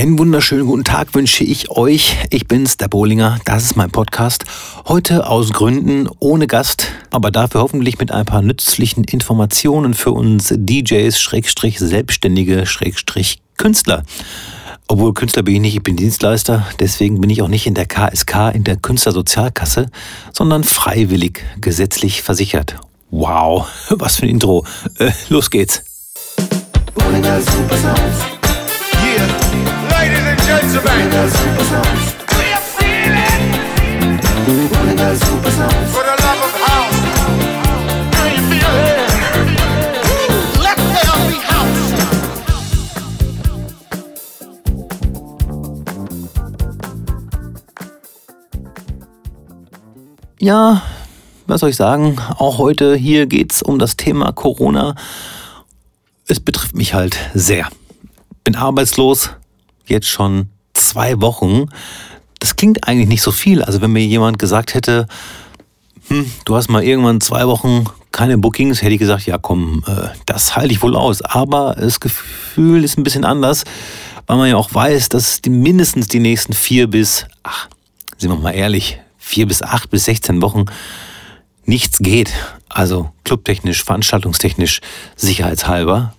Einen wunderschönen guten Tag wünsche ich euch. Ich bin's, der Bohlinger. Das ist mein Podcast. Heute aus Gründen ohne Gast, aber dafür hoffentlich mit ein paar nützlichen Informationen für uns DJs, Schrägstrich, Selbstständige, Schrägstrich, Künstler. Obwohl Künstler bin ich nicht, ich bin Dienstleister, deswegen bin ich auch nicht in der KSK, in der Künstlersozialkasse, sondern freiwillig gesetzlich versichert. Wow, was für ein Intro. Äh, los geht's. Bohlinger Super Sounds. Yeah, Bohlinger Super Sounds. We're Super the house. Ja, was soll ich sagen? Auch heute hier geht's um das Thema Corona. Es betrifft mich halt sehr. Bin arbeitslos, jetzt schon zwei Wochen. Das klingt eigentlich nicht so viel. Also wenn mir jemand gesagt hätte, hm, du hast mal irgendwann zwei Wochen keine Bookings, hätte ich gesagt, ja komm, äh, das halte ich wohl aus. Aber das Gefühl ist ein bisschen anders, weil man ja auch weiß, dass die mindestens die nächsten vier bis, ach, sind wir mal ehrlich, vier bis acht bis 16 Wochen nichts geht. Also clubtechnisch, veranstaltungstechnisch, sicherheitshalber.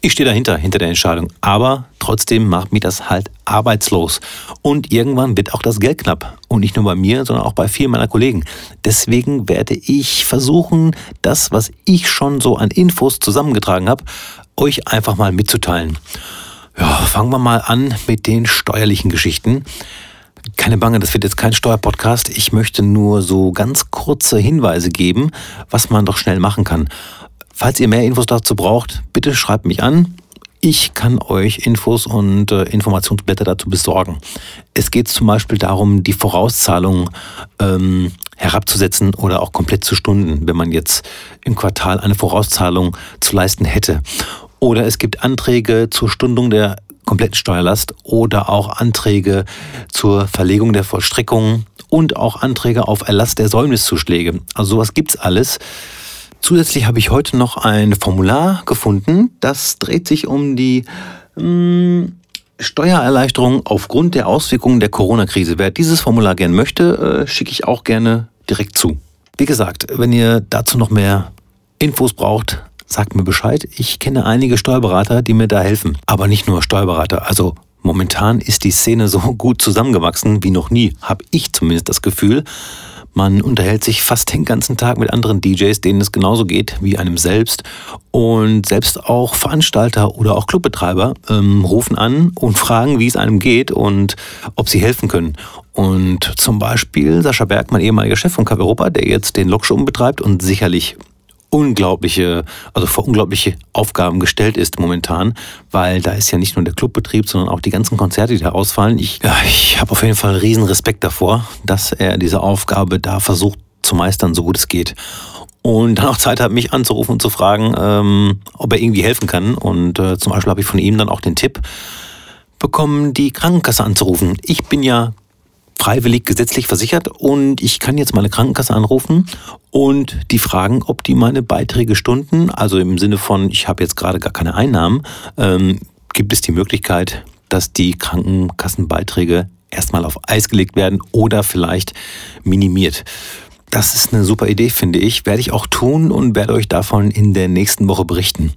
Ich stehe dahinter, hinter der Entscheidung. Aber trotzdem macht mich das halt arbeitslos. Und irgendwann wird auch das Geld knapp. Und nicht nur bei mir, sondern auch bei vielen meiner Kollegen. Deswegen werde ich versuchen, das, was ich schon so an Infos zusammengetragen habe, euch einfach mal mitzuteilen. Ja, fangen wir mal an mit den steuerlichen Geschichten. Keine Bange, das wird jetzt kein Steuerpodcast. Ich möchte nur so ganz kurze Hinweise geben, was man doch schnell machen kann. Falls ihr mehr Infos dazu braucht, bitte schreibt mich an. Ich kann euch Infos und äh, Informationsblätter dazu besorgen. Es geht zum Beispiel darum, die Vorauszahlung ähm, herabzusetzen oder auch komplett zu stunden, wenn man jetzt im Quartal eine Vorauszahlung zu leisten hätte. Oder es gibt Anträge zur Stundung der kompletten Steuerlast oder auch Anträge zur Verlegung der Vollstreckung und auch Anträge auf Erlass der Säumniszuschläge. Also sowas gibt's alles. Zusätzlich habe ich heute noch ein Formular gefunden, das dreht sich um die mh, hm, Steuererleichterung aufgrund der Auswirkungen der Corona-Krise. Wer dieses Formular gern möchte, äh, schicke ich auch gerne direkt zu. Wie gesagt, wenn ihr dazu noch mehr Infos braucht, sagt mir Bescheid. Ich kenne einige Steuerberater, die mir da helfen. Aber nicht nur Steuerberater. Also momentan ist die Szene so gut zusammengewachsen wie noch nie, habe ich zumindest das Gefühl. Man unterhält sich fast den ganzen Tag mit anderen DJs, denen es genauso geht wie einem selbst. Und selbst auch Veranstalter oder auch Clubbetreiber ähm, rufen an und fragen, wie es einem geht und ob sie helfen können. Und zum Beispiel Sascha Berg, mein ehemaliger Chef von Cap Europa, der jetzt den Lokschuppen betreibt und sicherlich unglaubliche, also vor unglaubliche Aufgaben gestellt ist momentan, weil da ist ja nicht nur der Clubbetrieb, sondern auch die ganzen Konzerte, die da ausfallen. Ich, ja, ich habe auf jeden Fall riesen Respekt davor, dass er diese Aufgabe da versucht zu meistern, so gut es geht. Und dann auch Zeit hat, mich anzurufen und zu fragen, ähm, ob er irgendwie helfen kann. Und äh, zum Beispiel habe ich von ihm dann auch den Tipp bekommen, die Krankenkasse anzurufen. Ich bin ja freiwillig gesetzlich versichert. Und ich kann jetzt meine Krankenkasse anrufen und die fragen, ob die meine Beiträge stunden, also im Sinne von, ich habe jetzt gerade gar keine Einnahmen, ähm, gibt es die Möglichkeit, dass die Krankenkassenbeiträge erstmal auf Eis gelegt werden oder vielleicht minimiert. Das ist eine super Idee, finde ich. Werde ich auch tun und werde euch davon in der nächsten Woche berichten.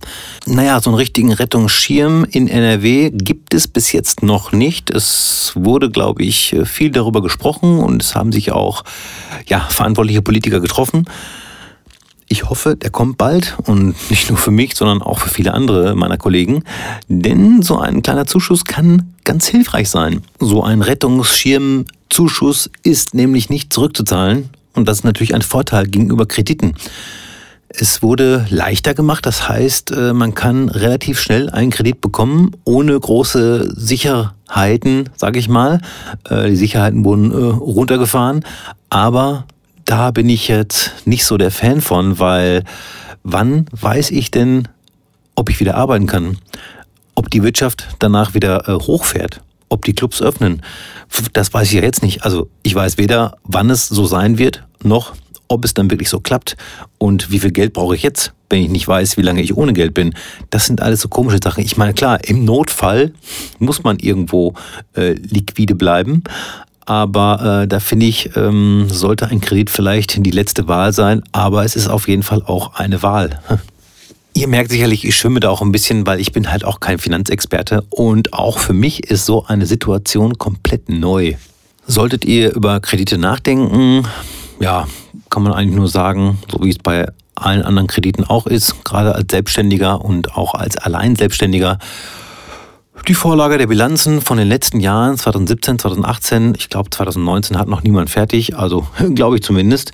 Naja, so einen richtigen Rettungsschirm in NRW gibt es bis jetzt noch nicht. Es wurde, glaube ich, viel darüber gesprochen und es haben sich auch ja, verantwortliche Politiker getroffen. Ich hoffe, der kommt bald und nicht nur für mich, sondern auch für viele andere meiner Kollegen. Denn so ein kleiner Zuschuss kann ganz hilfreich sein. So ein Rettungsschirmzuschuss ist nämlich nicht zurückzuzahlen und das ist natürlich ein Vorteil gegenüber Krediten. Es wurde leichter gemacht, das heißt, äh, man kann relativ schnell einen Kredit bekommen, ohne große Sicherheiten, sage ich mal. Äh, die Sicherheiten wurden äh, runtergefahren, aber da bin ich jetzt nicht so der Fan von, weil wann weiß ich denn, ob ich wieder arbeiten kann? Ob die Wirtschaft danach wieder hochfährt? Ob die Clubs öffnen? Das weiß ich ja jetzt nicht. Also ich weiß weder, wann es so sein wird, noch ob es dann wirklich so klappt und wie viel Geld brauche ich jetzt, wenn ich nicht weiß, wie lange ich ohne Geld bin. Das sind alles so komische Sachen. Ich meine, klar, im Notfall muss man irgendwo äh, liquide bleiben. Aber äh, da finde ich, ähm, sollte ein Kredit vielleicht die letzte Wahl sein, aber es ist auf jeden Fall auch eine Wahl. Ihr merkt sicherlich, ich schwimme da auch ein bisschen, weil ich bin halt auch kein Finanzexperte. Und auch für mich ist so eine Situation komplett neu. Solltet ihr über Kredite nachdenken, ja, kann man eigentlich nur sagen, so wie es bei allen anderen Krediten auch ist, gerade als Selbstständiger und auch als Alleinselbstständiger, die Vorlage der Bilanzen von den letzten Jahren, 2017, 2018, ich glaube 2019 hat noch niemand fertig, also glaube ich zumindest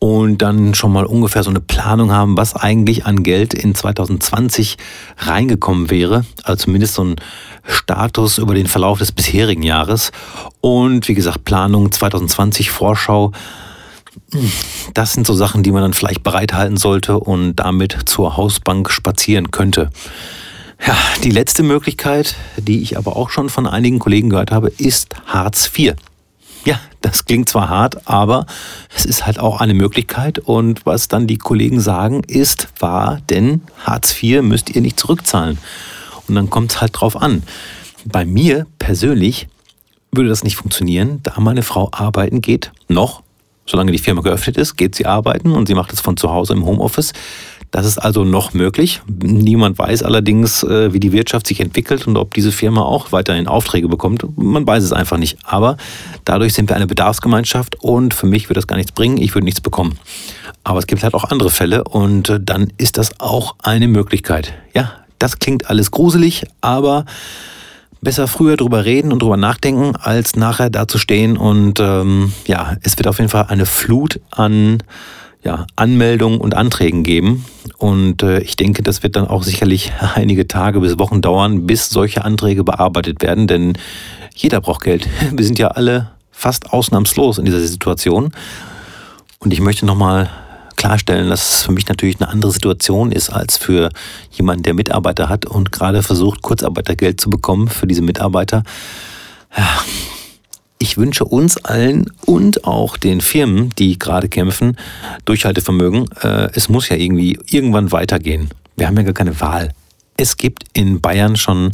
und dann schon mal ungefähr so eine Planung haben, was eigentlich an Geld in 2020 reingekommen wäre. Also zumindest so ein Status über den Verlauf des bisherigen Jahres. Und wie gesagt, Planung 2020, Vorschau. Das sind so Sachen, die man dann vielleicht bereithalten sollte und damit zur Hausbank spazieren könnte. Ja, die letzte Möglichkeit, die ich aber auch schon von einigen Kollegen gehört habe, ist Hartz IV. Ja, das klingt zwar hart, aber es ist halt auch eine Möglichkeit. Und was dann die Kollegen sagen, ist wahr, denn Hartz IV müsst ihr nicht zurückzahlen. Und dann kommt es halt drauf an. Bei mir persönlich würde das nicht funktionieren, da meine Frau arbeiten geht, noch, solange die Firma geöffnet ist, geht sie arbeiten und sie macht es von zu Hause im Homeoffice. Das ist also noch möglich. Niemand weiß allerdings, äh, wie die Wirtschaft sich entwickelt und ob diese Firma auch weiterhin Aufträge bekommt. Man weiß es einfach nicht. Aber dadurch sind wir eine Bedarfsgemeinschaft und für mich würde das gar nichts bringen. Ich würde nichts bekommen. Aber es gibt halt auch andere Fälle und äh, dann ist das auch eine Möglichkeit. Ja, das klingt alles gruselig, aber besser früher drüber reden und drüber nachdenken, als nachher da zu stehen und ähm, ja, es wird auf jeden Fall eine Flut an ja, Anmeldungen und Anträgen geben. Und äh, ich denke, das wird dann auch sicherlich einige Tage bis Wochen dauern, bis solche Anträge bearbeitet werden, denn jeder braucht Geld. Wir sind ja alle fast ausnahmslos in dieser Situation. Und ich möchte nochmal klarstellen, dass es für mich natürlich eine andere Situation ist als für jemanden, der Mitarbeiter hat und gerade versucht, Kurzarbeitergeld zu bekommen für diese Mitarbeiter. Ja, ich wünsche uns allen und auch den Firmen, die gerade kämpfen, Durchhaltevermögen. Äh, es muss ja irgendwie irgendwann weitergehen. Wir haben ja gar keine Wahl. Es gibt in Bayern schon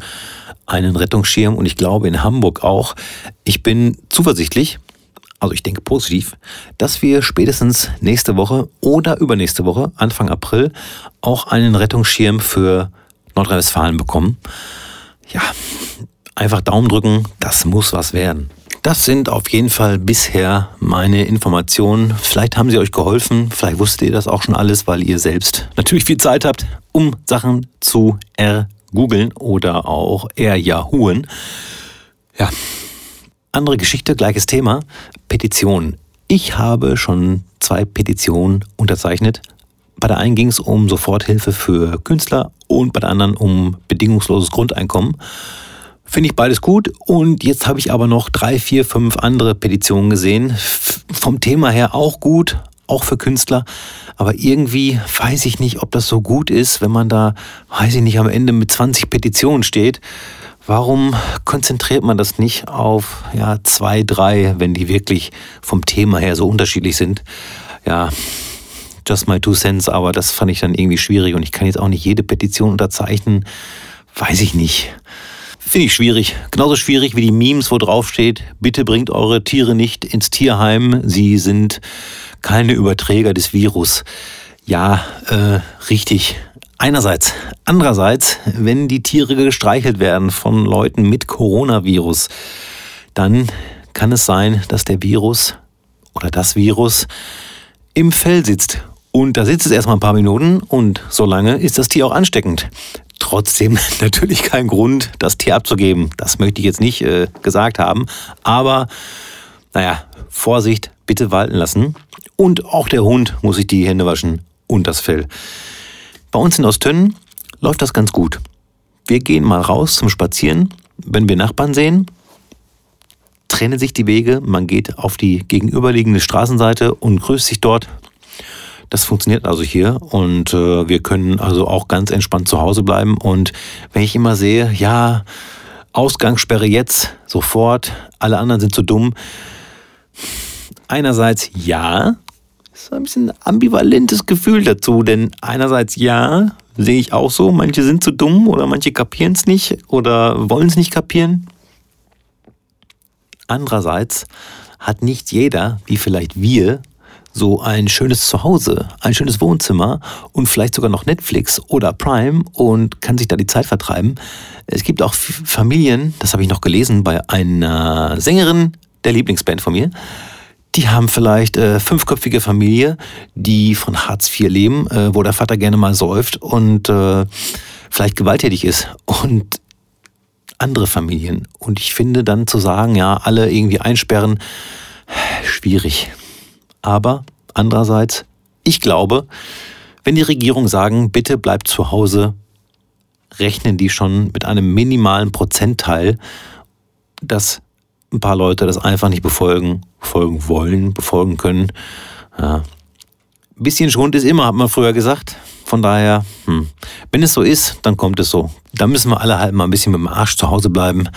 einen Rettungsschirm und ich glaube in Hamburg auch. Ich bin zuversichtlich, also ich denke positiv, dass wir spätestens nächste Woche oder übernächste Woche, Anfang April, auch einen Rettungsschirm für Nordrhein-Westfalen bekommen. Ja, einfach Daumen drücken, das muss was werden. Das sind auf jeden Fall bisher meine Informationen. Vielleicht haben sie euch geholfen, vielleicht wusstet ihr das auch schon alles, weil ihr selbst natürlich viel Zeit habt, um Sachen zu ergoogeln oder auch erjahuen. Ja, andere Geschichte, gleiches Thema. Petitionen. Ich habe schon zwei Petitionen unterzeichnet. Bei der einen ging es um Soforthilfe für Künstler und bei der anderen um bedingungsloses Grundeinkommen. Finde ich beides gut. Und jetzt habe ich aber noch drei, vier, fünf andere Petitionen gesehen. Vom Thema her auch gut, auch für Künstler. Aber irgendwie weiß ich nicht, ob das so gut ist, wenn man da, weiß ich nicht, am Ende mit 20 Petitionen steht. Warum konzentriert man das nicht auf ja, zwei, drei, wenn die wirklich vom Thema her so unterschiedlich sind? Ja, just my two cents, aber das fand ich dann irgendwie schwierig und ich kann jetzt auch nicht jede Petition unterzeichnen. Weiß ich nicht. Finde ich schwierig. Genauso schwierig wie die Memes, wo drauf steht, bitte bringt eure Tiere nicht ins Tierheim, sie sind keine Überträger des Virus. Ja, äh, richtig. Einerseits. Andererseits, wenn die Tiere gestreichelt werden von Leuten mit Coronavirus, dann kann es sein, dass der Virus oder das Virus im Fell sitzt. Und da sitzt es erstmal ein paar Minuten und solange ist das Tier auch ansteckend. Trotzdem natürlich kein Grund, das Tier abzugeben. Das möchte ich jetzt nicht äh, gesagt haben. Aber naja, Vorsicht, bitte walten lassen. Und auch der Hund muss sich die Hände waschen und das Fell. Bei uns in Ostönnen läuft das ganz gut. Wir gehen mal raus zum Spazieren. Wenn wir Nachbarn sehen, trennen sich die Wege. Man geht auf die gegenüberliegende Straßenseite und grüßt sich dort. Das funktioniert also hier und äh, wir können also auch ganz entspannt zu Hause bleiben. Und wenn ich immer sehe, ja, Ausgangssperre jetzt, sofort, alle anderen sind zu dumm. Einerseits ja, ist ein bisschen ambivalentes Gefühl dazu, denn einerseits ja, sehe ich auch so, manche sind zu dumm oder manche kapieren es nicht oder wollen es nicht kapieren. Andererseits hat nicht jeder, wie vielleicht wir, so ein schönes Zuhause, ein schönes Wohnzimmer und vielleicht sogar noch Netflix oder Prime und kann sich da die Zeit vertreiben. Es gibt auch Familien, das habe ich noch gelesen bei einer Sängerin der Lieblingsband von mir, die haben vielleicht äh, fünfköpfige Familie, die von Hartz IV leben, äh, wo der Vater gerne mal säuft und äh, vielleicht gewalttätig ist. Und andere Familien. Und ich finde dann zu sagen, ja, alle irgendwie einsperren, schwierig. Aber andererseits, ich glaube, wenn die Regierung sagen, bitte bleibt zu Hause, rechnen die schon mit einem minimalen Prozentteil, dass ein paar Leute das einfach nicht befolgen, befolgen wollen, befolgen können. Ja. Ein bisschen Schwund ist immer, hat man früher gesagt. Von daher, hm, wenn es so ist, dann kommt es so. Da müssen wir alle halt mal ein bisschen mit dem Arsch zu Hause bleiben.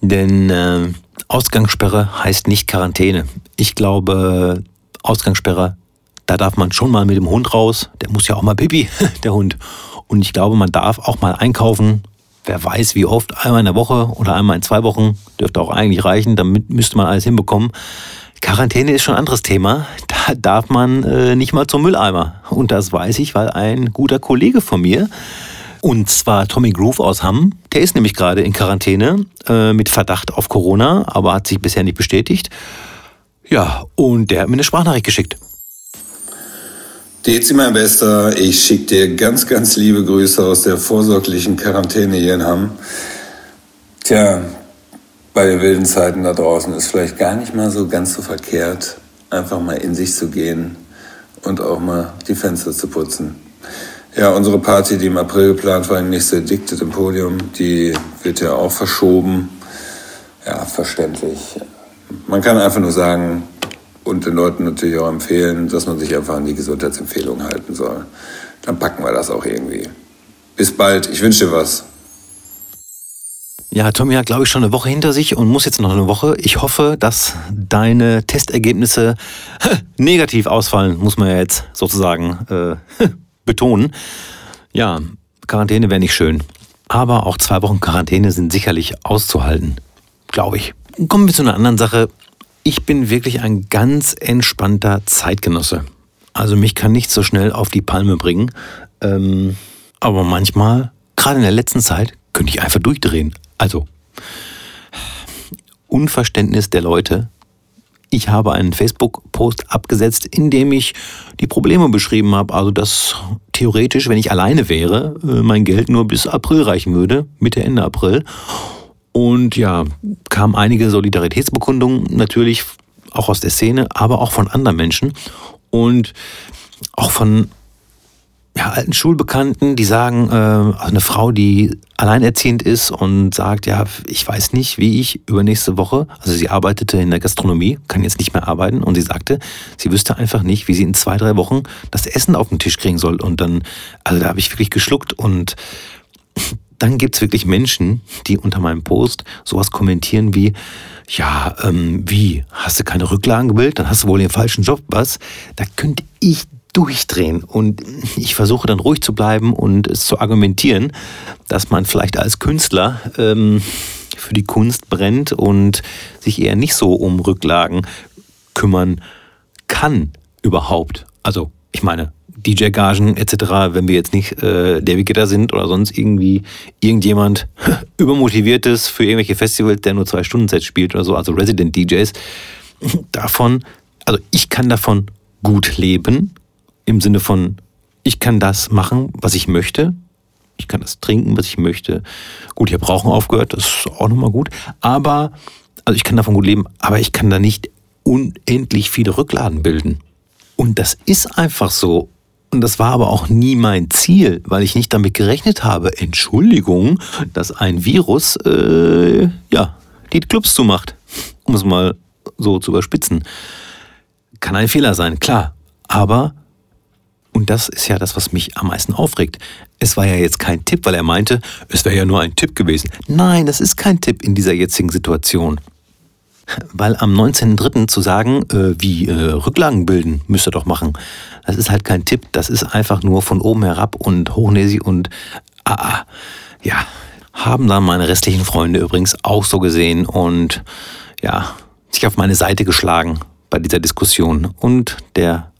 Denn äh, Ausgangssperre heißt nicht Quarantäne. Ich glaube, Ausgangssperre, da darf man schon mal mit dem Hund raus. Der muss ja auch mal pipi, der Hund. Und ich glaube, man darf auch mal einkaufen. Wer weiß, wie oft, einmal in der Woche oder einmal in zwei Wochen, dürfte auch eigentlich reichen. Damit müsste man alles hinbekommen. Quarantäne ist schon ein anderes Thema. Da darf man äh, nicht mal zum Mülleimer. Und das weiß ich, weil ein guter Kollege von mir, und zwar Tommy Groove aus Hamm, der ist nämlich gerade in Quarantäne äh, mit Verdacht auf Corona, aber hat sich bisher nicht bestätigt. Ja, und der hat mir eine Sprachnachricht geschickt. Dezi, mein Bester, ich schicke dir ganz, ganz liebe Grüße aus der vorsorglichen Quarantäne hier in Hamm. Tja, bei den wilden Zeiten da draußen ist vielleicht gar nicht mal so ganz so verkehrt, einfach mal in sich zu gehen und auch mal die Fenster zu putzen. Ja, unsere Party, die im April geplant war, nächste Addicted im Podium, die wird ja auch verschoben. Ja, verständlich. Man kann einfach nur sagen und den Leuten natürlich auch empfehlen, dass man sich einfach an die Gesundheitsempfehlungen halten soll. Dann packen wir das auch irgendwie. Bis bald, ich wünsche dir was. Ja, Tommy hat, glaube ich, schon eine Woche hinter sich und muss jetzt noch eine Woche. Ich hoffe, dass deine Testergebnisse negativ ausfallen, muss man ja jetzt sozusagen äh, betonen. Ja, Quarantäne wäre nicht schön. Aber auch zwei Wochen Quarantäne sind sicherlich auszuhalten, glaube ich. Kommen wir zu einer anderen Sache. Ich bin wirklich ein ganz entspannter Zeitgenosse. Also mich kann nicht so schnell auf die Palme bringen. Ähm, aber manchmal, gerade in der letzten Zeit, könnte ich einfach durchdrehen. Also, Unverständnis der Leute. Ich habe einen Facebook-Post abgesetzt, in dem ich die Probleme beschrieben habe. Also, dass theoretisch, wenn ich alleine wäre, äh, mein Geld nur bis April reichen würde, Mitte, Ende April. Und ja, kamen einige Solidaritätsbekundungen natürlich auch aus der Szene, aber auch von anderen Menschen und auch von ja, alten Schulbekannten, die sagen, äh, eine Frau, die alleinerziehend ist und sagt, ja, ich weiß nicht, wie ich übernächste Woche, also sie arbeitete in der Gastronomie, kann jetzt nicht mehr arbeiten und sie sagte, sie wüsste einfach nicht, wie sie in zwei, drei Wochen das Essen auf den Tisch kriegen soll. Und dann, also da habe ich wirklich geschluckt und dann gibt's wirklich Menschen, die unter meinem Post sowas kommentieren wie, ja, ähm, wie, hast du keine Rücklagen gebildet, dann hast du wohl den falschen Job, was? Da könnte ich durchdrehen. Und ich versuche dann ruhig zu bleiben und es zu argumentieren, dass man vielleicht als Künstler ähm, für die Kunst brennt und sich eher nicht so um Rücklagen kümmern kann überhaupt. Also ich meine, DJ-Gagen etc., wenn wir jetzt nicht äh, David Gitter sind oder sonst irgendwie irgendjemand übermotiviertes für irgendwelche Festivals, der nur zwei Stunden Sets spielt oder so, also Resident DJs, davon, also ich kann davon gut leben, im Sinne von, ich kann das machen, was ich möchte. Ich kann das trinken, was ich möchte. Gut, ich habe Rauchen aufgehört, das ist auch nochmal gut. Aber, also ich kann davon gut leben, aber ich kann da nicht unendlich viele Rückladen bilden. Und das ist einfach so. Und das war aber auch nie mein Ziel, weil ich nicht damit gerechnet habe, Entschuldigung, dass ein Virus, äh, ja, die Clubs zumacht. Um es mal so zu überspitzen. Kann ein Fehler sein, klar. Aber und das ist ja das, was mich am meisten aufregt. Es war ja jetzt kein Tipp, weil er meinte, es wäre ja nur ein Tipp gewesen. Nein, das ist kein Tipp in dieser jetzigen Situation. Weil am 19.03. zu sagen, äh, wie äh, Rücklagen bilden, müsst ihr doch machen. Das ist halt kein Tipp, das ist einfach nur von oben herab und hochnäsig und ah, ah. ja, haben dann meine restlichen Freunde übrigens auch so gesehen und ja, sich auf meine Seite geschlagen bei dieser Diskussion. Und der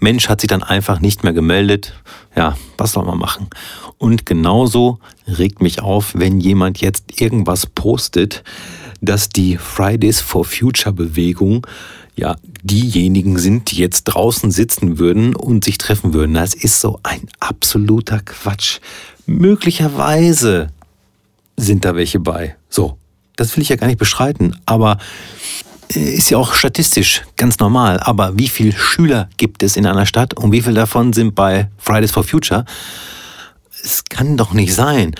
Mensch hat sich dann einfach nicht mehr gemeldet. Ja, was soll man machen? Und genauso regt mich auf, wenn jemand jetzt irgendwas postet, dass die Fridays for Future Bewegung ja diejenigen sind, die jetzt draußen sitzen würden und sich treffen würden. Das ist so ein absoluter Quatsch. Möglicherweise sind da welche bei. So, das will ich ja gar nicht bestreiten, aber äh, ist ja auch statistisch ganz normal. Aber wie viele Schüler gibt es in einer Stadt und wie viele davon sind bei Fridays for Future? Es kann doch nicht sein.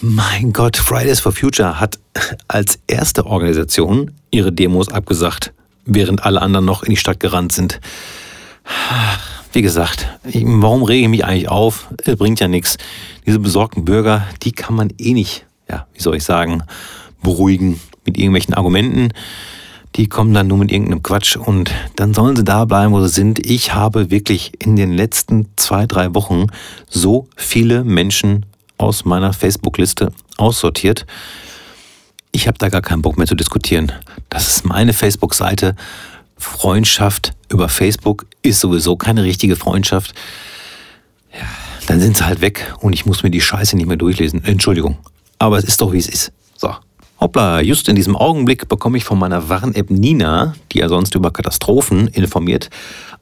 Mein Gott, Fridays for Future hat als erste Organisation ihre Demos abgesagt, während alle anderen noch in die Stadt gerannt sind. Wie gesagt, warum rege ich mich eigentlich auf? Es bringt ja nichts. Diese besorgten Bürger, die kann man eh nicht, ja, wie soll ich sagen, beruhigen mit irgendwelchen Argumenten. Die kommen dann nur mit irgendeinem Quatsch und dann sollen sie da bleiben, wo sie sind. Ich habe wirklich in den letzten zwei, drei Wochen so viele Menschen aus meiner Facebook-Liste aussortiert. Ich habe da gar keinen Bock mehr zu diskutieren. Das ist meine Facebook-Seite. Freundschaft über Facebook ist sowieso keine richtige Freundschaft. Ja, dann sind sie halt weg und ich muss mir die Scheiße nicht mehr durchlesen. Entschuldigung. Aber es ist doch, wie es ist. So. Hoppla, just in diesem Augenblick bekomme ich von meiner Warn-App Nina, die ja sonst über Katastrophen informiert,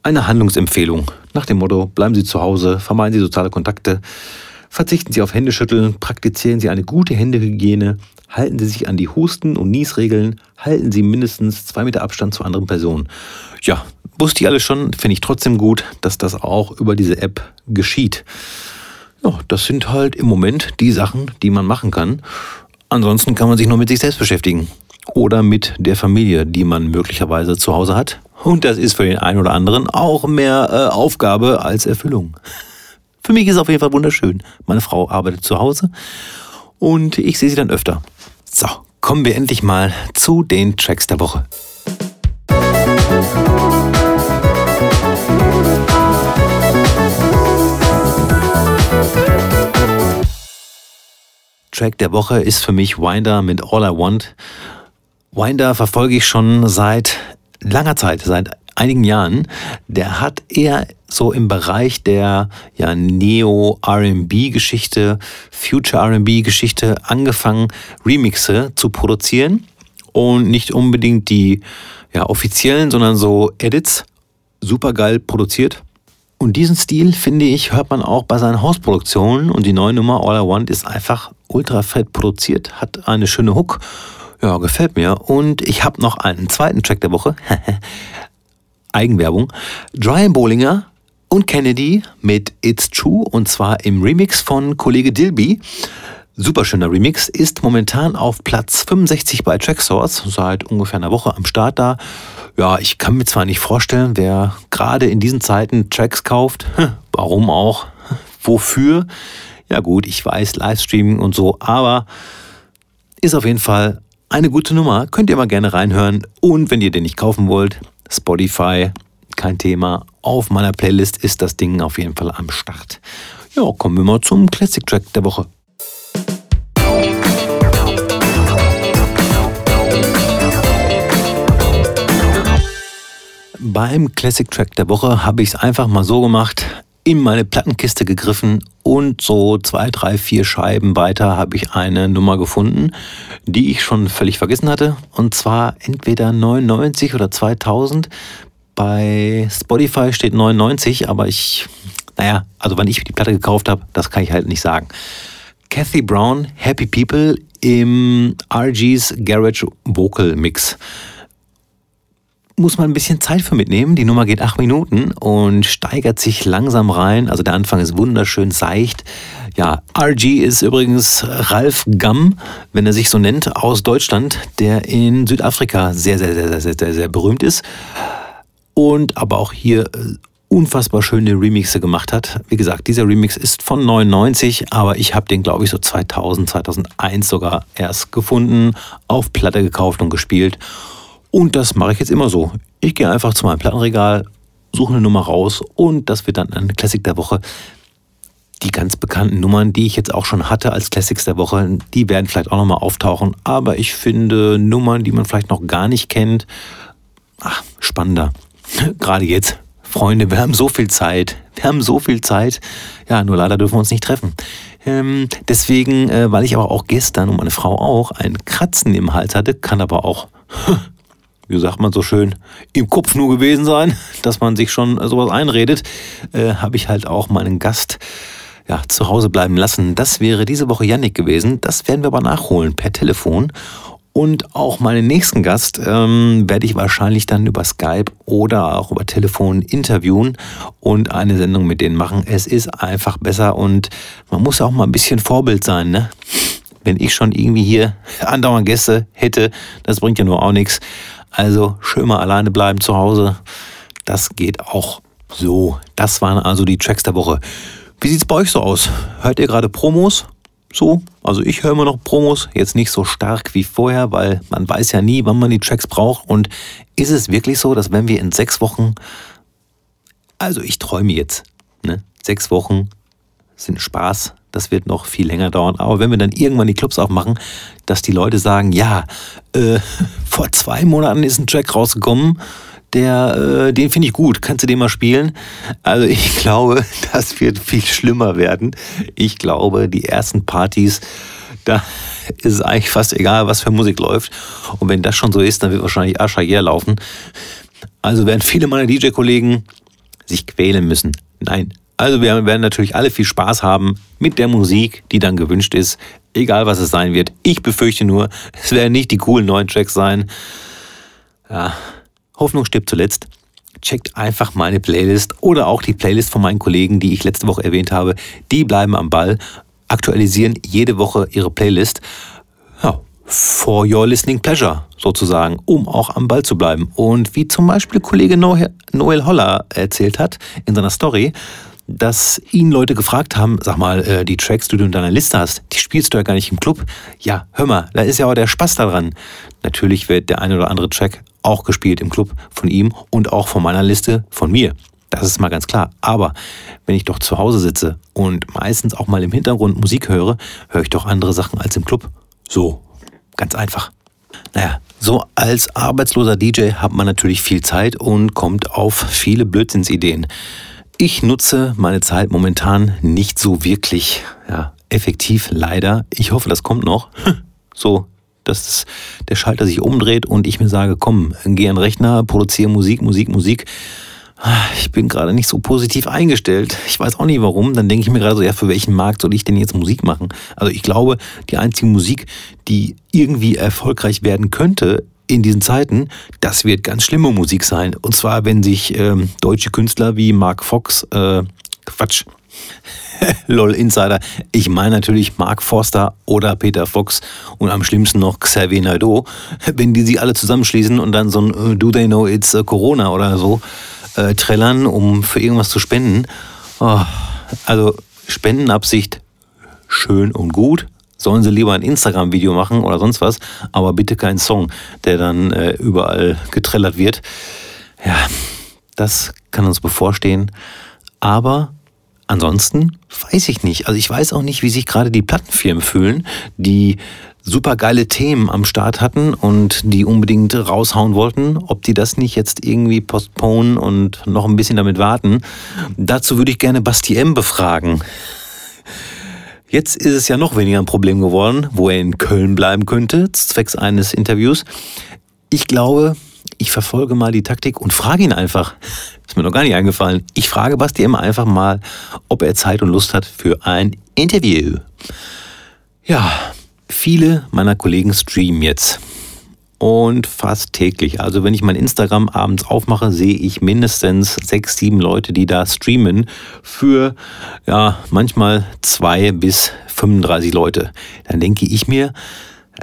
eine Handlungsempfehlung. Nach dem Motto, bleiben Sie zu Hause, vermeiden Sie soziale Kontakte, Verzichten Sie auf Händeschütteln, praktizieren Sie eine gute Händehygiene, halten Sie sich an die Husten- und Niesregeln, halten Sie mindestens zwei Meter Abstand zu anderen Personen. Ja, wusste ich alles schon, finde ich trotzdem gut, dass das auch über diese App geschieht. Ja, das sind halt im Moment die Sachen, die man machen kann. Ansonsten kann man sich nur mit sich selbst beschäftigen. Oder mit der Familie, die man möglicherweise zu Hause hat. Und das ist für den einen oder anderen auch mehr äh, Aufgabe als Erfüllung. Für mich ist es auf jeden Fall wunderschön. Meine Frau arbeitet zu Hause und ich sehe sie dann öfter. So, kommen wir endlich mal zu den Tracks der Woche. Track der Woche ist für mich Winder mit All I Want. Winder verfolge ich schon seit langer Zeit, seit einigen Jahren. Der hat eher so im Bereich der ja, Neo-RB-Geschichte, Future-RB-Geschichte angefangen, Remixe zu produzieren und nicht unbedingt die ja, offiziellen, sondern so Edits. Super geil produziert. Und diesen Stil, finde ich, hört man auch bei seinen Hausproduktionen. Und die neue Nummer All I Want ist einfach ultra fett produziert, hat eine schöne Hook. Ja, gefällt mir. Und ich habe noch einen zweiten Track der Woche. Eigenwerbung. Brian Bollinger und Kennedy mit It's True und zwar im Remix von Kollege Dilby. Superschöner Remix, ist momentan auf Platz 65 bei Tracksource, seit ungefähr einer Woche am Start da. Ja, ich kann mir zwar nicht vorstellen, wer gerade in diesen Zeiten Tracks kauft, warum auch, wofür. Ja gut, ich weiß, Livestreaming und so, aber ist auf jeden Fall eine gute Nummer. Könnt ihr mal gerne reinhören. Und wenn ihr den nicht kaufen wollt, Spotify, kein Thema. Auf meiner Playlist ist das Ding auf jeden Fall am Start. Ja, kommen wir mal zum Classic Track der Woche. Beim Classic Track der Woche habe ich es einfach mal so gemacht, in meine Plattenkiste gegriffen und so zwei, drei, vier Scheiben weiter habe ich eine Nummer gefunden, die ich schon völlig vergessen hatte. Und zwar entweder 99 oder 2000 bei Spotify steht 99, aber ich, naja, also wann ich die Platte gekauft habe, das kann ich halt nicht sagen. Kathy Brown, Happy People im RG's Garage Vocal Mix. Muss man ein bisschen Zeit für mitnehmen. Die Nummer geht acht Minuten und steigert sich langsam rein. Also der Anfang ist wunderschön seicht. Ja, RG ist übrigens Ralf Gamm, wenn er sich so nennt, aus Deutschland, der in Südafrika sehr, sehr, sehr, sehr, sehr, sehr berühmt ist und aber auch hier äh, unfassbar schöne Remixe gemacht hat. Wie gesagt, dieser Remix ist von 99, aber ich habe den, glaube ich, so 2000, 2001 sogar erst gefunden, auf Platte gekauft und gespielt. Und das mache ich jetzt immer so. Ich gehe einfach zu meinem Plattenregal, suche eine Nummer raus und das wird dann ein Classic der Woche. Die ganz bekannten Nummern, die ich jetzt auch schon hatte als Classics der Woche, die werden vielleicht auch nochmal auftauchen. Aber ich finde Nummern, die man vielleicht noch gar nicht kennt, ach, spannender. Gerade jetzt. Freunde, wir haben so viel Zeit. Wir haben so viel Zeit. Ja, nur leider dürfen wir uns nicht treffen. Ähm, deswegen, äh, weil ich aber auch gestern und meine Frau auch ein Kratzen im Hals hatte, kann aber auch, wie sagt man so schön, im Kopf nur gewesen sein, dass man sich schon sowas einredet, äh, habe ich halt auch meinen Gast ja, zu Hause bleiben lassen. Das wäre diese Woche Yannick gewesen. Das werden wir aber nachholen per Telefon. Und auch meinen nächsten Gast ähm, werde ich wahrscheinlich dann über Skype oder auch über Telefon interviewen und eine Sendung mit denen machen. Es ist einfach besser und man muss auch mal ein bisschen Vorbild sein, ne? Wenn ich schon irgendwie hier andauernd Gäste hätte, das bringt ja nur auch nichts. Also schön mal alleine bleiben zu Hause. Das geht auch so. Das waren also die Tracks der Woche. Wie sieht's bei euch so aus? Hört ihr gerade Promos? so. Also ich höre immer noch Promos, jetzt nicht so stark wie vorher, weil man weiß ja nie, wann man die Tracks braucht. Und ist es wirklich so, dass wenn wir in sechs Wochen, also ich träume jetzt, ne? sechs Wochen sind Spaß, das wird noch viel länger dauern. Aber wenn wir dann irgendwann die Clubs aufmachen, dass die Leute sagen, ja, äh, vor zwei Monaten ist ein Track rausgekommen, der, äh, den finde ich gut. Kannst du den mal spielen? Also ich glaube, das wird viel schlimmer werden. Ich glaube, die ersten Partys, da ist es eigentlich fast egal, was für Musik läuft. Und wenn das schon so ist, dann wird wahrscheinlich Ascha hier laufen. Also werden viele meiner DJ-Kollegen sich quälen müssen. Nein. Also wir werden natürlich alle viel Spaß haben mit der Musik, die dann gewünscht ist, egal was es sein wird. Ich befürchte nur, es werden nicht die coolen neuen Tracks sein. Ja, Hoffnung stirbt zuletzt. Checkt einfach meine Playlist oder auch die Playlist von meinen Kollegen, die ich letzte Woche erwähnt habe. Die bleiben am Ball, aktualisieren jede Woche ihre Playlist. Ja, for your listening pleasure sozusagen, um auch am Ball zu bleiben. Und wie zum Beispiel Kollege Noel Holler erzählt hat in seiner Story, dass ihn Leute gefragt haben, sag mal, äh, die Tracks, die du in deiner Liste hast, die spielst du ja gar nicht im Club. Ja, hör mal, da ist ja auch der Spaß daran. Natürlich wird der eine oder andere Track auch gespielt im Club von ihm und auch von meiner Liste von mir. Das ist mal ganz klar. Aber wenn ich doch zu Hause sitze und meistens auch mal im Hintergrund Musik höre, höre ich doch andere Sachen als im Club. So, ganz einfach. Naja, so als arbeitsloser DJ hat man natürlich viel Zeit und kommt auf viele Blödsinnsideen. Ich nutze meine Zeit momentan nicht so wirklich ja, effektiv, leider. Ich hoffe, das kommt noch. So, dass der Schalter sich umdreht und ich mir sage, komm, geh an den Rechner, produziere Musik, Musik, Musik. Ich bin gerade nicht so positiv eingestellt. Ich weiß auch nicht warum. Dann denke ich mir gerade so, ja, für welchen Markt soll ich denn jetzt Musik machen? Also ich glaube, die einzige Musik, die irgendwie erfolgreich werden könnte, in diesen Zeiten, das wird ganz schlimme Musik sein. Und zwar, wenn sich ähm, deutsche Künstler wie Mark Fox, äh, Quatsch, lol Insider, ich meine natürlich Mark Forster oder Peter Fox und am schlimmsten noch Xavier Naidoo, wenn die sie alle zusammenschließen und dann so ein äh, Do They Know It's äh, Corona oder so äh, trällern, um für irgendwas zu spenden. Oh, also Spendenabsicht schön und gut, sollen sie lieber ein Instagram-Video machen oder sonst was, aber bitte keinen Song, der dann äh, überall getrellert wird. Ja, das kann uns bevorstehen. Aber ansonsten weiß ich nicht. Also ich weiß auch nicht, wie sich gerade die Plattenfirmen fühlen, die super geile Themen am Start hatten und die unbedingt raushauen wollten, ob die das nicht jetzt irgendwie postponen und noch ein bisschen damit warten. Dazu würde ich gerne Basti M befragen. Jetzt ist es ja noch weniger ein Problem geworden, wo er in Köln bleiben könnte, zwecks eines Interviews. Ich glaube, ich verfolge mal die Taktik und frage ihn einfach. Ist mir noch gar nicht eingefallen. Ich frage Basti immer einfach mal, ob er Zeit und Lust hat für ein Interview. Ja, viele meiner Kollegen streamen jetzt und fast täglich. Also wenn ich mein Instagram abends aufmache, sehe ich mindestens sechs, sieben Leute, die da streamen für ja manchmal zwei bis 35 Leute. Dann denke ich mir,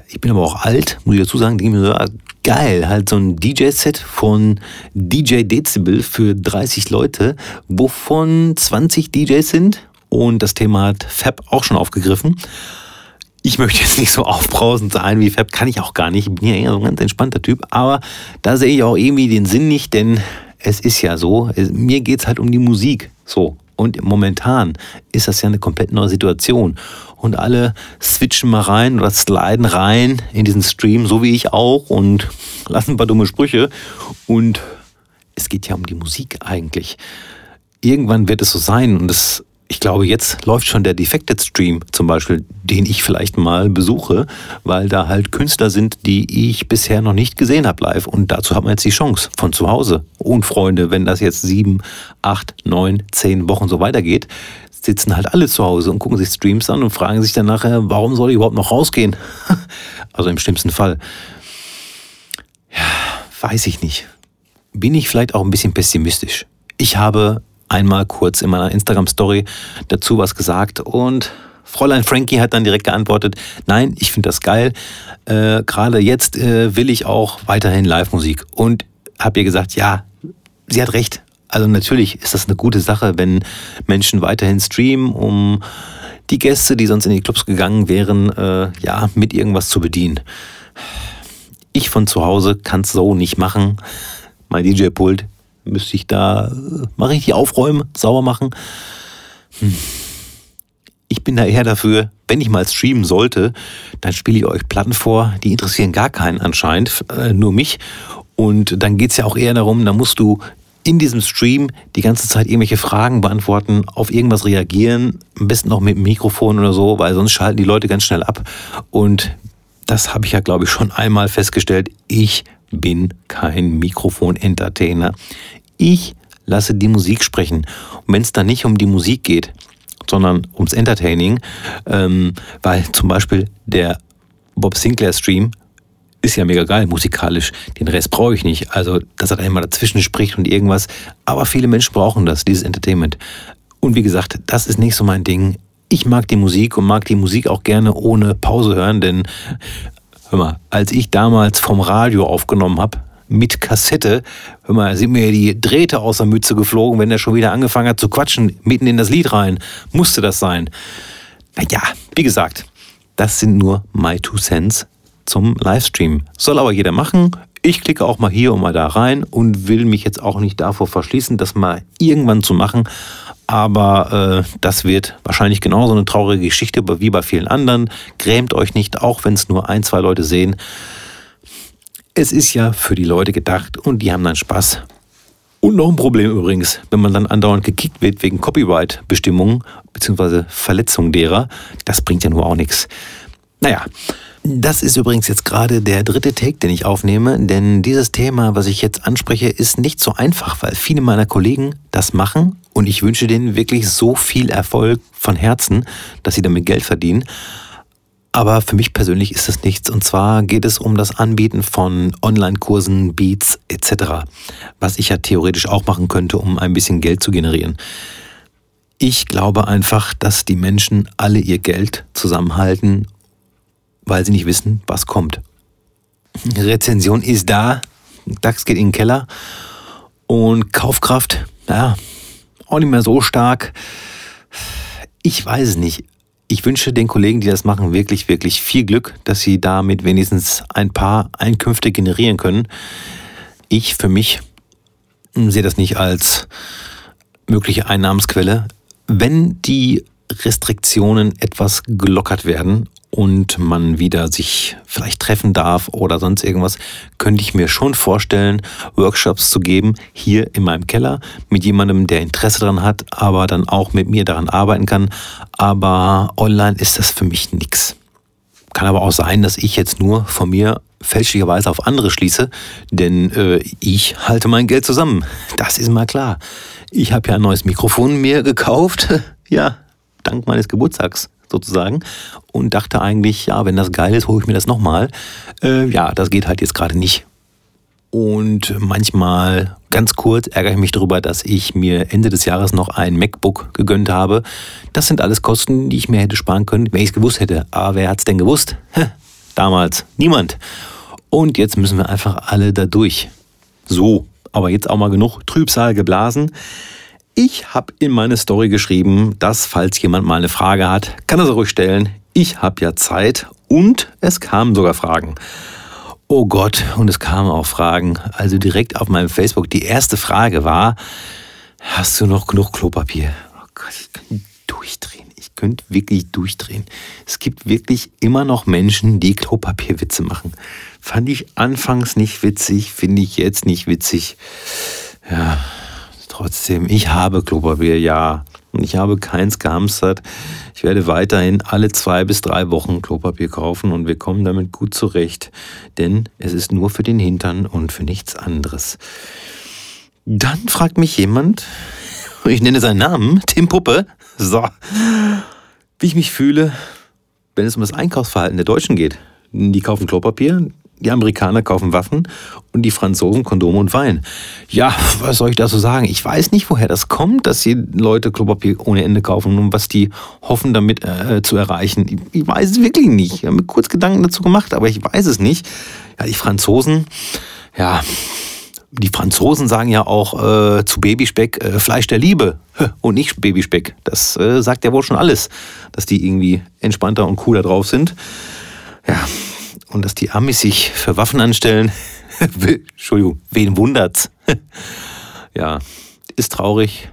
ich bin aber auch alt, muss ich dazu sagen, denke ich mir so, ah, geil, halt so ein DJ-Set von DJ Dezibel für 30 Leute, wovon 20 DJs sind und das Thema hat Fab auch schon aufgegriffen Ich möchte jetzt nicht so aufbrausend sein wie Fab, kann ich auch gar nicht. Ich bin ja eher so ein ganz entspannter Typ. Aber da sehe ich auch irgendwie den Sinn nicht, denn es ist ja so, mir geht es halt um die Musik. So. Und momentan ist das ja eine komplett neue Situation. Und alle switchen mal rein oder sliden rein in diesen Stream, so wie ich auch, und lassen ein paar dumme Sprüche. Und es geht ja um die Musik eigentlich. Irgendwann wird es so sein und es ich glaube, jetzt läuft schon der Defected Stream zum Beispiel, den ich vielleicht mal besuche, weil da halt Künstler sind, die ich bisher noch nicht gesehen habe live. Und dazu hat man jetzt die Chance von zu Hause. Und Freunde, wenn das jetzt sieben, acht, neun, zehn Wochen so weitergeht, sitzen halt alle zu Hause und gucken sich Streams an und fragen sich dann nachher, warum soll ich überhaupt noch rausgehen? also im schlimmsten Fall. Ja, weiß ich nicht. Bin ich vielleicht auch ein bisschen pessimistisch. Ich habe einmal kurz in meiner Instagram-Story dazu was gesagt und Fräulein Frankie hat dann direkt geantwortet, nein, ich finde das geil. Äh, Gerade jetzt äh, will ich auch weiterhin Live-Musik. Und habe ihr gesagt, ja, sie hat recht. Also natürlich ist das eine gute Sache, wenn Menschen weiterhin streamen, um die Gäste, die sonst in die Clubs gegangen wären, äh, ja, mit irgendwas zu bedienen. Ich von zu Hause kann es so nicht machen. Mein DJ-Pult müsste ich da äh, mal richtig aufräumen, sauber machen. Hm. Ich bin da eher dafür, wenn ich mal streamen sollte, dann spiele ich euch Platten vor, die interessieren gar keinen anscheinend, äh, nur mich. Und dann geht es ja auch eher darum, da musst du in diesem Stream die ganze Zeit irgendwelche Fragen beantworten, auf irgendwas reagieren, am besten auch mit dem Mikrofon oder so, weil sonst schalten die Leute ganz schnell ab. Und das habe ich ja, glaube ich, schon einmal festgestellt. Ich bin kein Mikrofon-Entertainer. Ich lasse die Musik sprechen. Und wenn es dann nicht um die Musik geht, sondern ums Entertaining, ähm, weil zum Beispiel der Bob Sinclair Stream ist ja mega geil musikalisch. Den Rest brauche ich nicht. Also, dass er da immer dazwischen spricht und irgendwas. Aber viele Menschen brauchen das, dieses Entertainment. Und wie gesagt, das ist nicht so mein Ding. Ich mag die Musik und mag die Musik auch gerne ohne Pause hören, denn hör mal, als ich damals vom Radio aufgenommen habe, mit Kassette. Hör mal, sind mir die Drähte aus der Mütze geflogen, wenn er schon wieder angefangen hat zu quatschen, mitten in das Lied rein. Musste das sein? Naja, wie gesagt, das sind nur my two cents zum Livestream. Soll aber jeder machen. Ich klicke auch mal hier und mal da rein und will mich jetzt auch nicht davor verschließen, das mal irgendwann zu machen. Aber äh, das wird wahrscheinlich genauso eine traurige Geschichte wie bei vielen anderen. Grämt euch nicht, auch wenn es nur ein, zwei Leute sehen. Es ist ja für die Leute gedacht und die haben dann Spaß. Und noch ein Problem übrigens, wenn man dann andauernd gekickt wird wegen Copyright-Bestimmungen bzw. Verletzung derer, das bringt ja nur auch nichts. Naja, das ist übrigens jetzt gerade der dritte Take, den ich aufnehme, denn dieses Thema, was ich jetzt anspreche, ist nicht so einfach, weil viele meiner Kollegen das machen und ich wünsche denen wirklich so viel Erfolg von Herzen, dass sie damit Geld verdienen. Aber für mich persönlich ist das nichts. Und zwar geht es um das Anbieten von Online-Kursen, Beats etc., was ich ja theoretisch auch machen könnte, um ein bisschen Geld zu generieren. Ich glaube einfach, dass die Menschen alle ihr Geld zusammenhalten, weil sie nicht wissen, was kommt. Rezension ist da, DAX geht in den Keller und Kaufkraft, ja, auch nicht mehr so stark. Ich weiß es nicht ich wünsche den Kollegen, die das machen, wirklich, wirklich viel Glück, dass sie damit wenigstens ein paar Einkünfte generieren können. Ich für mich sehe das nicht als mögliche Einnahmensquelle. Wenn die Restriktionen etwas gelockert werden und man wieder sich vielleicht treffen darf oder sonst irgendwas, könnte ich mir schon vorstellen, Workshops zu geben, hier in meinem Keller, mit jemandem, der Interesse daran hat, aber dann auch mit mir daran arbeiten kann. Aber online ist das für mich nichts. Kann aber auch sein, dass ich jetzt nur von mir fälschlicherweise auf andere schließe, denn äh, ich halte mein Geld zusammen. Das ist mal klar. Ich habe ja ein neues Mikrofon mir gekauft. ja, dank meines Geburtstags sozusagen und dachte eigentlich, ja, wenn das geil ist, hole ich mir das nochmal. Äh, ja, das geht halt jetzt gerade nicht. Und manchmal, ganz kurz, ärgere ich mich darüber, dass ich mir Ende des Jahres noch ein MacBook gegönnt habe. Das sind alles Kosten, die ich mir hätte sparen können, wenn ich es gewusst hätte. Aber wer hat es denn gewusst? Damals niemand. Und jetzt müssen wir einfach alle da durch. So, aber jetzt auch mal genug Trübsal geblasen. Ich habe in meine Story geschrieben, dass falls jemand mal eine Frage hat, kann er sie ruhig stellen. ich habe ja Zeit und es kamen sogar Fragen. Oh Gott, und es kamen auch Fragen. Also direkt auf meinem Facebook. Die erste Frage war, hast du noch genug Klopapier? Oh Gott, ich könnte durchdrehen. Ich könnte wirklich durchdrehen. Es gibt wirklich immer noch Menschen, die Klopapierwitze machen. Fand ich anfangs nicht witzig, finde ich jetzt nicht witzig. Ja, trotzdem, ich habe Klopapier, ja. Und ich habe keins gehamstert. Ich werde weiterhin alle zwei bis drei Wochen Klopapier kaufen und wir kommen damit gut zurecht. Denn es ist nur für den Hintern und für nichts anderes. Dann fragt mich jemand, ich nenne seinen Namen, Tim Puppe, so, wie ich mich fühle, wenn es um das Einkaufsverhalten der Deutschen geht. Die kaufen Klopapier, die Amerikaner kaufen Waffen und die Franzosen Kondome und Wein. Ja, was soll ich dazu sagen? Ich weiß nicht, woher das kommt, dass die Leute Klopapier ohne Ende kaufen und was die hoffen, damit äh, zu erreichen. Ich, ich, weiß es wirklich nicht. Ich habe mir kurz Gedanken dazu gemacht, aber ich weiß es nicht. Ja, die Franzosen, ja, die Franzosen sagen ja auch äh, zu Babyspeck äh, Fleisch der Liebe und nicht Babyspeck. Das äh, sagt ja wohl schon alles, dass die irgendwie entspannter und cooler drauf sind. Ja, und dass die Amis sich für Waffen anstellen, Entschuldigung, wen wundert's? ja, ist traurig,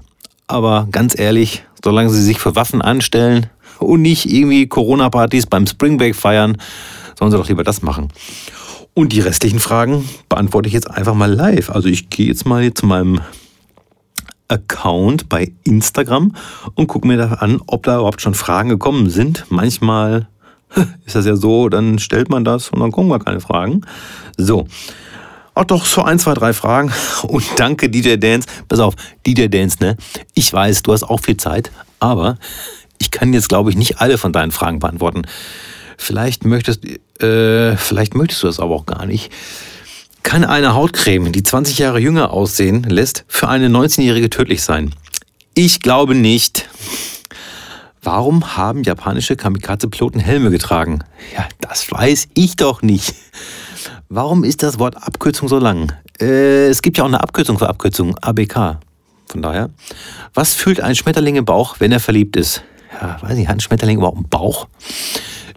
aber ganz ehrlich, solange sie sich für Waffen anstellen und nicht irgendwie Corona-Partys beim Springbreak feiern, sollen sie doch lieber das machen. Und die restlichen Fragen beantworte ich jetzt einfach mal live. Also ich gehe jetzt mal zu meinem Account bei Instagram und gucke mir da an, ob da überhaupt schon Fragen gekommen sind. Manchmal ist das ja so, dann stellt man das und dann kommen gar keine Fragen. So. Ach doch, so ein, zwei, drei Fragen. Und danke, DJ Dance. Pass auf, DJ Dance, ne? Ich weiß, du hast auch viel Zeit, aber ich kann jetzt, glaube ich, nicht alle von deinen Fragen beantworten. Vielleicht möchtest, äh, vielleicht möchtest du das aber auch gar nicht. Kann eine Hautcreme, die 20 Jahre jünger aussehen lässt, für eine 19-Jährige tödlich sein? Ich glaube nicht. Warum haben japanische Kamikaze-Piloten Helme getragen? Ja, das weiß ich doch nicht. Warum ist das Wort Abkürzung so lang? Äh, es gibt ja auch eine Abkürzung für Abkürzung, ABK. Von daher, was fühlt ein Schmetterling im Bauch, wenn er verliebt ist? Ja, weiß nicht, hat ein Schmetterling überhaupt einen Bauch?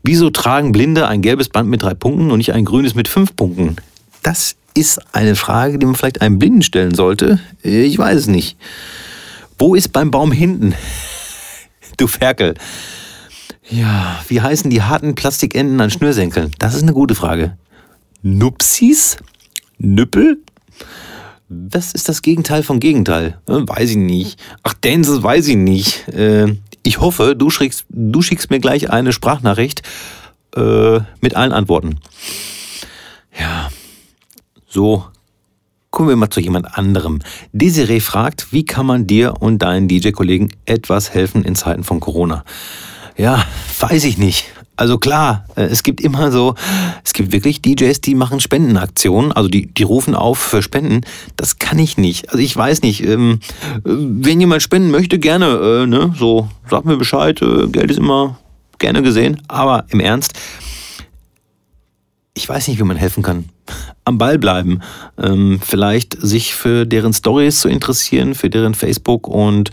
Wieso tragen Blinde ein gelbes Band mit drei Punkten und nicht ein grünes mit fünf Punkten? Das ist eine Frage, die man vielleicht einem Blinden stellen sollte. Ich weiß es nicht. Wo ist beim Baum hinten? Du Ferkel. Ja, wie heißen die harten Plastikenden an Schnürsenkeln? Das ist eine gute Frage. Nupsis? Nüppel? Was ist das Gegenteil vom Gegenteil? Äh, weiß ich nicht. Ach, Dänse, weiß ich nicht. Äh, ich hoffe, du schickst, du schickst mir gleich eine Sprachnachricht äh, mit allen Antworten. Ja, so Kommen wir mal zu jemand anderem. Desiree fragt, wie kann man dir und deinen DJ-Kollegen etwas helfen in Zeiten von Corona? Ja, weiß ich nicht. Also klar, äh, es gibt immer so, es gibt wirklich DJs, die machen Spendenaktionen, also die, die rufen auf für Spenden. Das kann ich nicht. Also ich weiß nicht. Ähm, wenn jemand spenden möchte, gerne, äh, ne, so, sag mir Bescheid, äh, Geld ist immer gerne gesehen. Aber im Ernst, ich weiß nicht, wie man helfen kann. Am Ball bleiben. Ähm, vielleicht sich für deren Stories zu interessieren, für deren Facebook und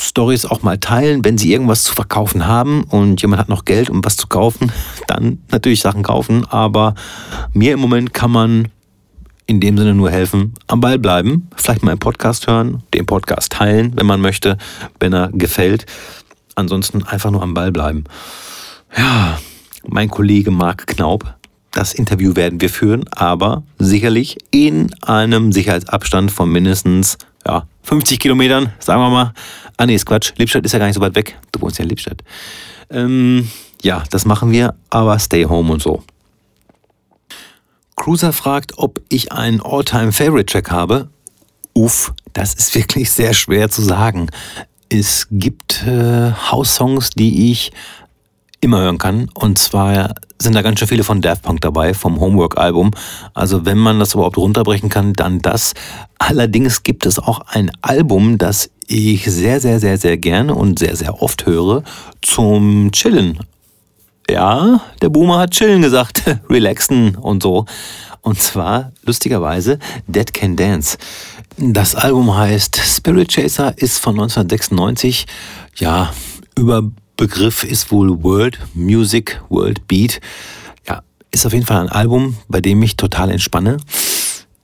Stories auch mal teilen, wenn sie irgendwas zu verkaufen haben und jemand hat noch Geld, um was zu kaufen, dann natürlich Sachen kaufen. Aber mir im Moment kann man in dem Sinne nur helfen, am Ball bleiben, vielleicht mal einen Podcast hören, den Podcast teilen, wenn man möchte, wenn er gefällt. Ansonsten einfach nur am Ball bleiben. Ja, mein Kollege Marc Knaub. Das Interview werden wir führen, aber sicherlich in einem Sicherheitsabstand von mindestens ja, 50 Kilometern, sagen wir mal. Ah nee, ist Quatsch. Lippstadt ist ja gar nicht so weit weg. Du wohnst ja in Lippstadt. Ähm, ja, das machen wir, aber stay home und so. Cruiser fragt, ob ich einen All-Time-Favorite-Track habe. Uff, das ist wirklich sehr schwer zu sagen. Es gibt äh, House-Songs, die ich immer hören kann. Und zwar sind da ganz schön viele von Daft Punk dabei, vom Homework-Album. Also wenn man das überhaupt runterbrechen kann, dann das. Allerdings gibt es auch ein Album, das ich sehr, sehr, sehr, sehr gerne und sehr, sehr oft höre zum Chillen. Ja, der Boomer hat chillen gesagt, relaxen und so. Und zwar, lustigerweise, Dead Can Dance. Das Album heißt Spirit Chaser, ist von 1996. Ja, über Begriff ist wohl World Music, World Beat. Ja, ist auf jeden Fall ein Album, bei dem ich total entspanne.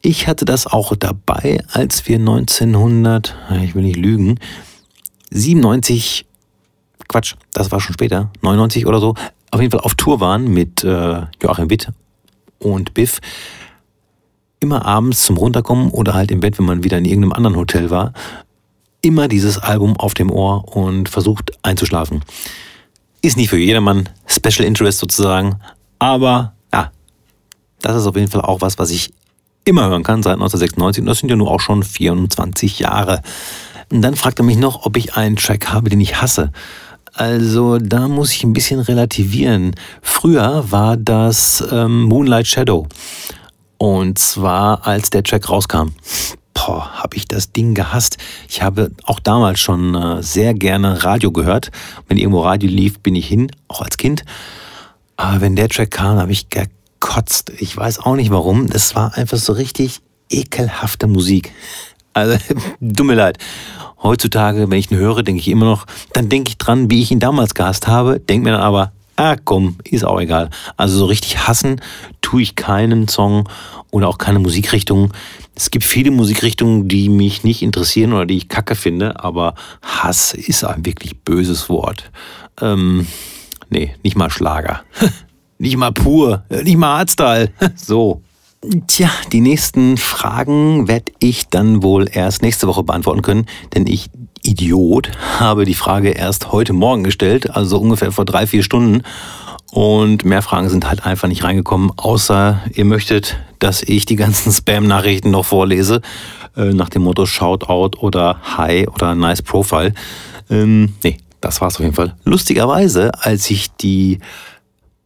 Ich hatte das auch dabei, als wir 1900, ich will nicht lügen, 97, Quatsch, das war schon später, 99 oder so, auf jeden Fall auf Tour waren mit äh, Joachim Witt und Biff. Immer abends zum Runterkommen oder halt im Bett, wenn man wieder in irgendeinem anderen Hotel war, immer dieses Album auf dem Ohr und versucht einzuschlafen. Ist nicht für jedermann Special Interest sozusagen, aber ja, das ist auf jeden Fall auch was, was ich immer hören kann seit 1996 und das sind ja nur auch schon 24 Jahre. Und dann fragt er mich noch, ob ich einen Track habe, den ich hasse. Also da muss ich ein bisschen relativieren. Früher war das ähm, Moonlight Shadow. Und zwar als der Track rauskam boah, habe ich das Ding gehasst. Ich habe auch damals schon äh, sehr gerne Radio gehört. Wenn irgendwo Radio lief, bin ich hin, auch als Kind. Aber wenn der Track kam, habe ich gekotzt. Ich weiß auch nicht warum. Das war einfach so richtig ekelhafte Musik. Also, dumme leid. Heutzutage, wenn ich ihn höre, denke ich immer noch, dann denke ich dran, wie ich ihn damals gehasst habe, denke mir dann aber, ah komm, ist auch egal. Also so richtig hassen tue ich keinen Song oder auch keine Musikrichtung. Es gibt viele Musikrichtungen, die mich nicht interessieren oder die ich kacke finde, aber Hass ist ein wirklich böses Wort. Ähm, nee, nicht mal Schlager. nicht mal pur, nicht mal Hardstyle. so. Tja, die nächsten Fragen werde ich dann wohl erst nächste Woche beantworten können, denn ich, Idiot, habe die Frage erst heute Morgen gestellt, also ungefähr vor drei, vier Stunden. Und mehr Fragen sind halt einfach nicht reingekommen, außer ihr möchtet, dass ich die ganzen Spam-Nachrichten noch vorlese, äh, nach dem Motto Shoutout oder Hi oder Nice Profile. Ähm, nee, das war's auf jeden Fall. Lustigerweise, als ich die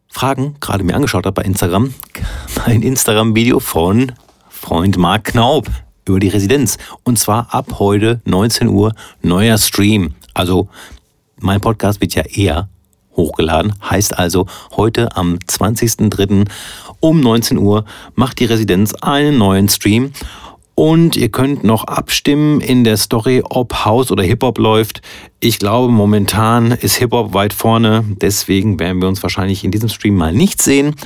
Fragen gerade mir angeschaut habe bei Instagram, ein Instagram-Video von Freund Mark Knaub über die Residenz. Und zwar ab heute 19 Uhr neuer Stream. Also mein Podcast wird ja eher hochgeladen. Heißt also, heute am 20.03. um 19 Uhr macht die Residenz einen neuen Stream. Und ihr könnt noch abstimmen in der Story, ob House oder Hip-Hop läuft. Ich glaube, momentan ist Hip-Hop weit vorne. Deswegen werden wir uns wahrscheinlich in diesem Stream mal nicht sehen.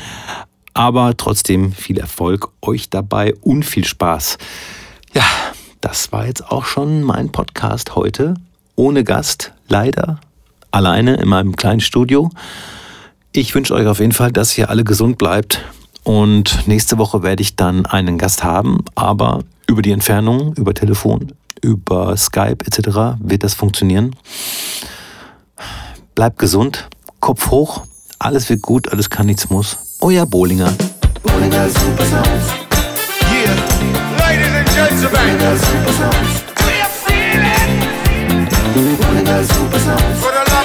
Aber trotzdem viel Erfolg euch dabei und viel Spaß. Ja, das war jetzt auch schon mein Podcast heute. Ohne Gast, leider alleine in meinem kleinen Studio. Ich wünsche euch auf jeden Fall, dass ihr alle gesund bleibt. Und nächste Woche werde ich dann einen Gast haben, aber über die Entfernung, über Telefon, über Skype etc. wird das funktionieren. Bleibt gesund, Kopf hoch, alles wird gut, alles kann, nichts muss. Euer Bohlinger. Bohlinger Super Sounds. Yeah, ladies and gentlemen. Bohlinger Super Sounds. Bohlinger Super Sounds.